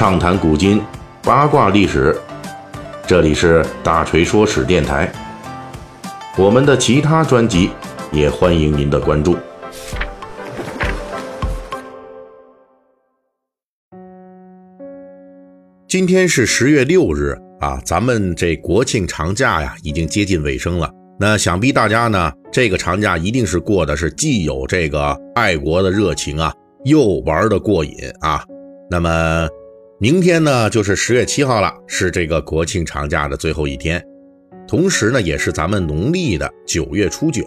畅谈古今，八卦历史。这里是大锤说史电台。我们的其他专辑也欢迎您的关注。今天是十月六日啊，咱们这国庆长假呀，已经接近尾声了。那想必大家呢，这个长假一定是过的是既有这个爱国的热情啊，又玩的过瘾啊。那么。明天呢，就是十月七号了，是这个国庆长假的最后一天，同时呢，也是咱们农历的九月初九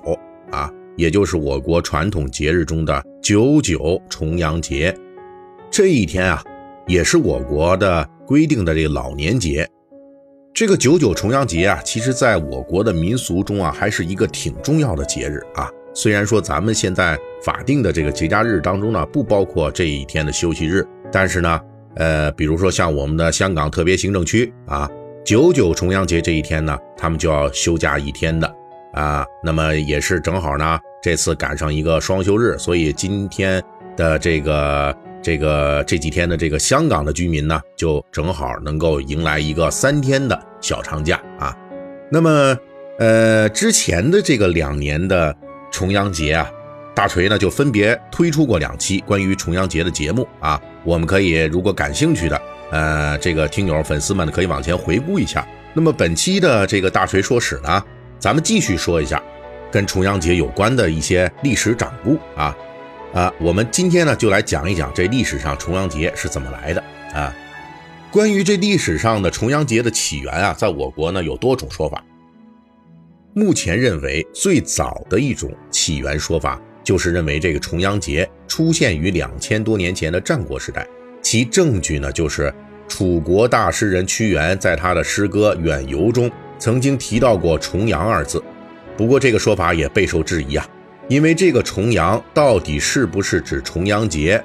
啊，也就是我国传统节日中的九九重阳节。这一天啊，也是我国的规定的这个老年节。这个九九重阳节啊，其实在我国的民俗中啊，还是一个挺重要的节日啊。虽然说咱们现在法定的这个节假日当中呢，不包括这一天的休息日，但是呢。呃，比如说像我们的香港特别行政区啊，九九重阳节这一天呢，他们就要休假一天的啊。那么也是正好呢，这次赶上一个双休日，所以今天的这个这个这几天的这个香港的居民呢，就正好能够迎来一个三天的小长假啊。那么呃，之前的这个两年的重阳节啊。大锤呢就分别推出过两期关于重阳节的节目啊，我们可以如果感兴趣的，呃，这个听友粉丝们可以往前回顾一下。那么本期的这个大锤说史呢，咱们继续说一下跟重阳节有关的一些历史掌故啊啊，我们今天呢就来讲一讲这历史上重阳节是怎么来的啊。关于这历史上的重阳节的起源啊，在我国呢有多种说法。目前认为最早的一种起源说法。就是认为这个重阳节出现于两千多年前的战国时代，其证据呢，就是楚国大诗人屈原在他的诗歌《远游》中曾经提到过“重阳”二字。不过这个说法也备受质疑啊，因为这个重阳到底是不是指重阳节？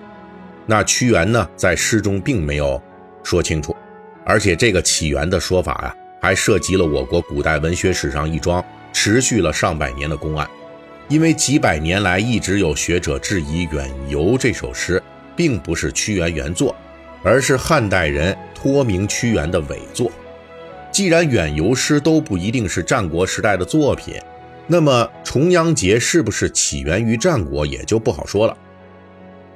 那屈原呢在诗中并没有说清楚，而且这个起源的说法呀，还涉及了我国古代文学史上一桩持续了上百年的公案。因为几百年来一直有学者质疑《远游》这首诗并不是屈原原作，而是汉代人托名屈原的伪作。既然《远游》诗都不一定是战国时代的作品，那么重阳节是不是起源于战国也就不好说了。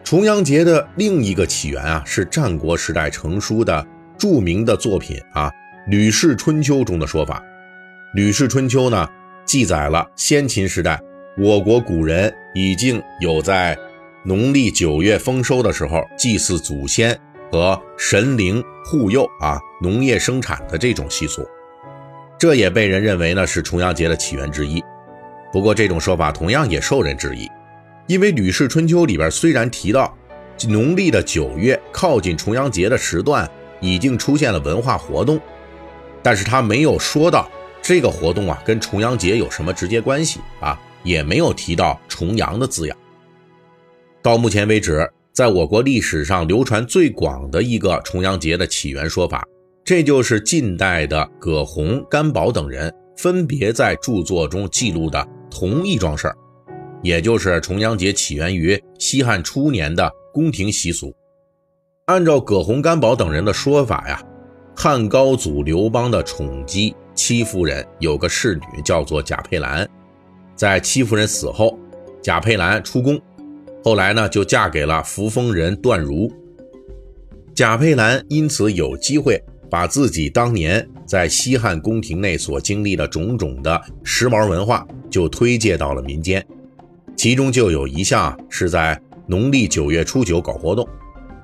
重阳节的另一个起源啊，是战国时代成书的著名的作品啊《吕氏春秋》中的说法。《吕氏春秋》呢，记载了先秦时代。我国古人已经有在农历九月丰收的时候祭祀祖先和神灵护佑啊农业生产的这种习俗，这也被人认为呢是重阳节的起源之一。不过这种说法同样也受人质疑，因为《吕氏春秋》里边虽然提到农历的九月靠近重阳节的时段已经出现了文化活动，但是他没有说到这个活动啊跟重阳节有什么直接关系啊。也没有提到重阳的字样。到目前为止，在我国历史上流传最广的一个重阳节的起源说法，这就是近代的葛洪、甘宝等人分别在著作中记录的同一桩事儿，也就是重阳节起源于西汉初年的宫廷习俗。按照葛洪、甘宝等人的说法呀，汉高祖刘邦的宠姬戚夫人有个侍女叫做贾佩兰。在戚夫人死后，贾佩兰出宫，后来呢就嫁给了扶风人段如。贾佩兰因此有机会把自己当年在西汉宫廷内所经历的种种的时髦文化就推介到了民间，其中就有一项是在农历九月初九搞活动，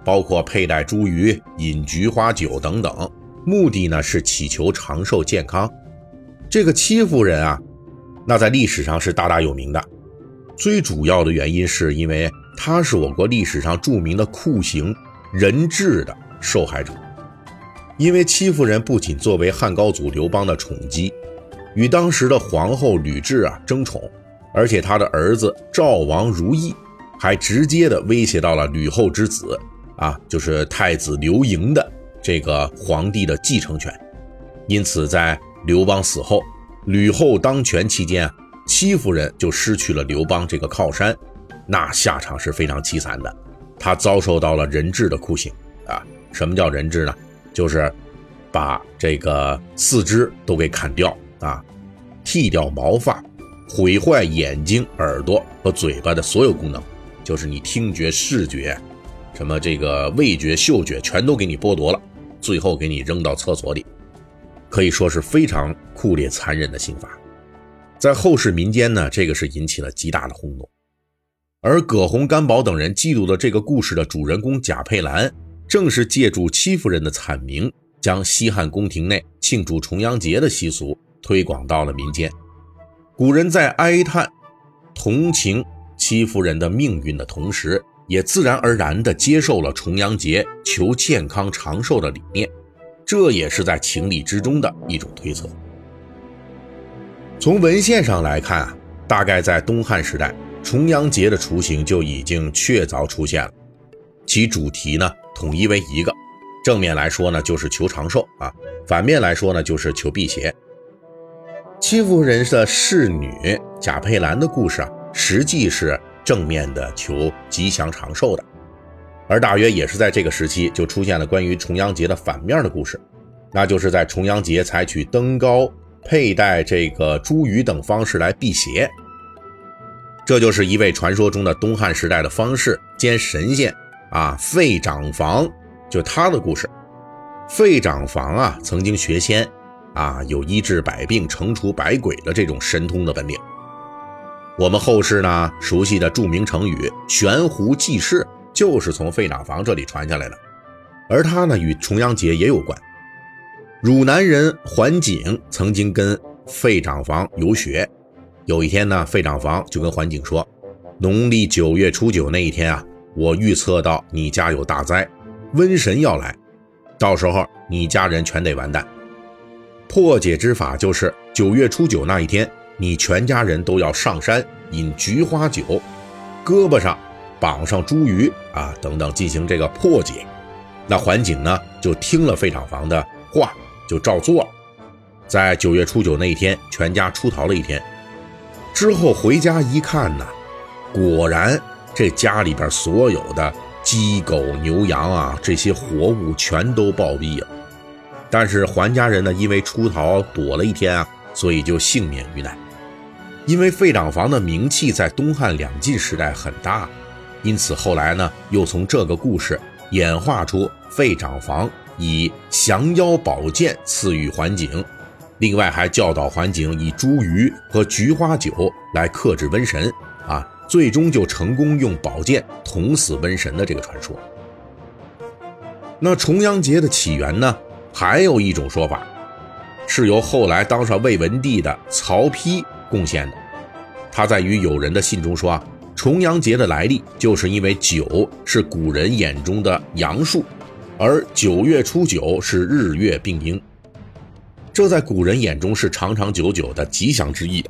包括佩戴茱萸、饮菊花酒等等，目的呢是祈求长寿健康。这个戚夫人啊。那在历史上是大大有名的，最主要的原因是因为他是我国历史上著名的酷刑人质的受害者。因为戚夫人不仅作为汉高祖刘邦的宠姬，与当时的皇后吕雉啊争宠，而且他的儿子赵王如意还直接的威胁到了吕后之子啊，就是太子刘盈的这个皇帝的继承权。因此，在刘邦死后。吕后当权期间啊，戚夫人就失去了刘邦这个靠山，那下场是非常凄惨的。她遭受到了人质的酷刑啊，什么叫人质呢？就是把这个四肢都给砍掉啊，剃掉毛发，毁坏眼睛、耳朵和嘴巴的所有功能，就是你听觉、视觉，什么这个味觉、嗅觉，全都给你剥夺了，最后给你扔到厕所里，可以说是非常酷烈、残忍的刑罚。在后世民间呢，这个是引起了极大的轰动。而葛洪、甘宝等人记录的这个故事的主人公贾佩兰，正是借助戚夫人的惨名，将西汉宫廷内庆祝重阳节的习俗推广到了民间。古人在哀叹、同情戚夫人的命运的同时，也自然而然地接受了重阳节求健康长寿的理念，这也是在情理之中的一种推测。从文献上来看啊，大概在东汉时代。重阳节的雏形就已经确凿出现了，其主题呢统一为一个，正面来说呢就是求长寿啊，反面来说呢就是求辟邪。戚夫人的侍女贾佩兰的故事啊，实际是正面的求吉祥长寿的，而大约也是在这个时期就出现了关于重阳节的反面的故事，那就是在重阳节采取登高、佩戴这个茱萸等方式来辟邪。这就是一位传说中的东汉时代的方士兼神仙啊，费长房，就他的故事。费长房啊，曾经学仙啊，有医治百病、惩除百鬼的这种神通的本领。我们后世呢熟悉的著名成语“悬壶济世”，就是从费长房这里传下来的。而他呢，与重阳节也有关。汝南人桓景曾经跟费长房游学。有一天呢，费长房就跟桓景说：“农历九月初九那一天啊，我预测到你家有大灾，瘟神要来，到时候你家人全得完蛋。破解之法就是九月初九那一天，你全家人都要上山饮菊花酒，胳膊上绑上茱萸啊等等，进行这个破解。那桓景呢，就听了费长房的话，就照做了。在九月初九那一天，全家出逃了一天。”之后回家一看呢，果然这家里边所有的鸡狗牛羊啊，这些活物全都暴毙了。但是桓家人呢，因为出逃躲了一天啊，所以就幸免于难。因为费长房的名气在东汉两晋时代很大，因此后来呢，又从这个故事演化出费长房以降妖宝剑赐予桓景。另外还教导桓景以茱萸和菊花酒来克制瘟神，啊，最终就成功用宝剑捅死瘟神的这个传说。那重阳节的起源呢？还有一种说法，是由后来当上魏文帝的曹丕贡献的。他在与友人的信中说啊，重阳节的来历就是因为九是古人眼中的阳数，而九月初九是日月并应。这在古人眼中是长长久久的吉祥之意，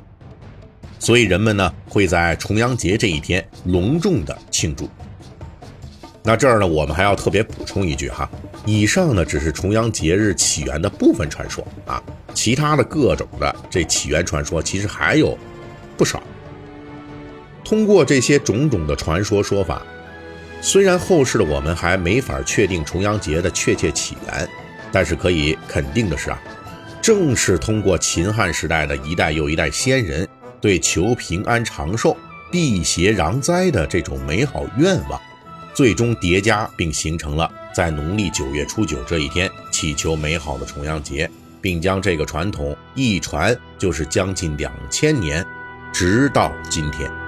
所以人们呢会在重阳节这一天隆重的庆祝。那这儿呢，我们还要特别补充一句哈，以上呢只是重阳节日起源的部分传说啊，其他的各种的这起源传说其实还有不少。通过这些种种的传说说法，虽然后世的我们还没法确定重阳节的确切起源，但是可以肯定的是啊。正是通过秦汉时代的一代又一代先人对求平安长寿、辟邪攘灾的这种美好愿望，最终叠加并形成了在农历九月初九这一天祈求美好的重阳节，并将这个传统一传就是将近两千年，直到今天。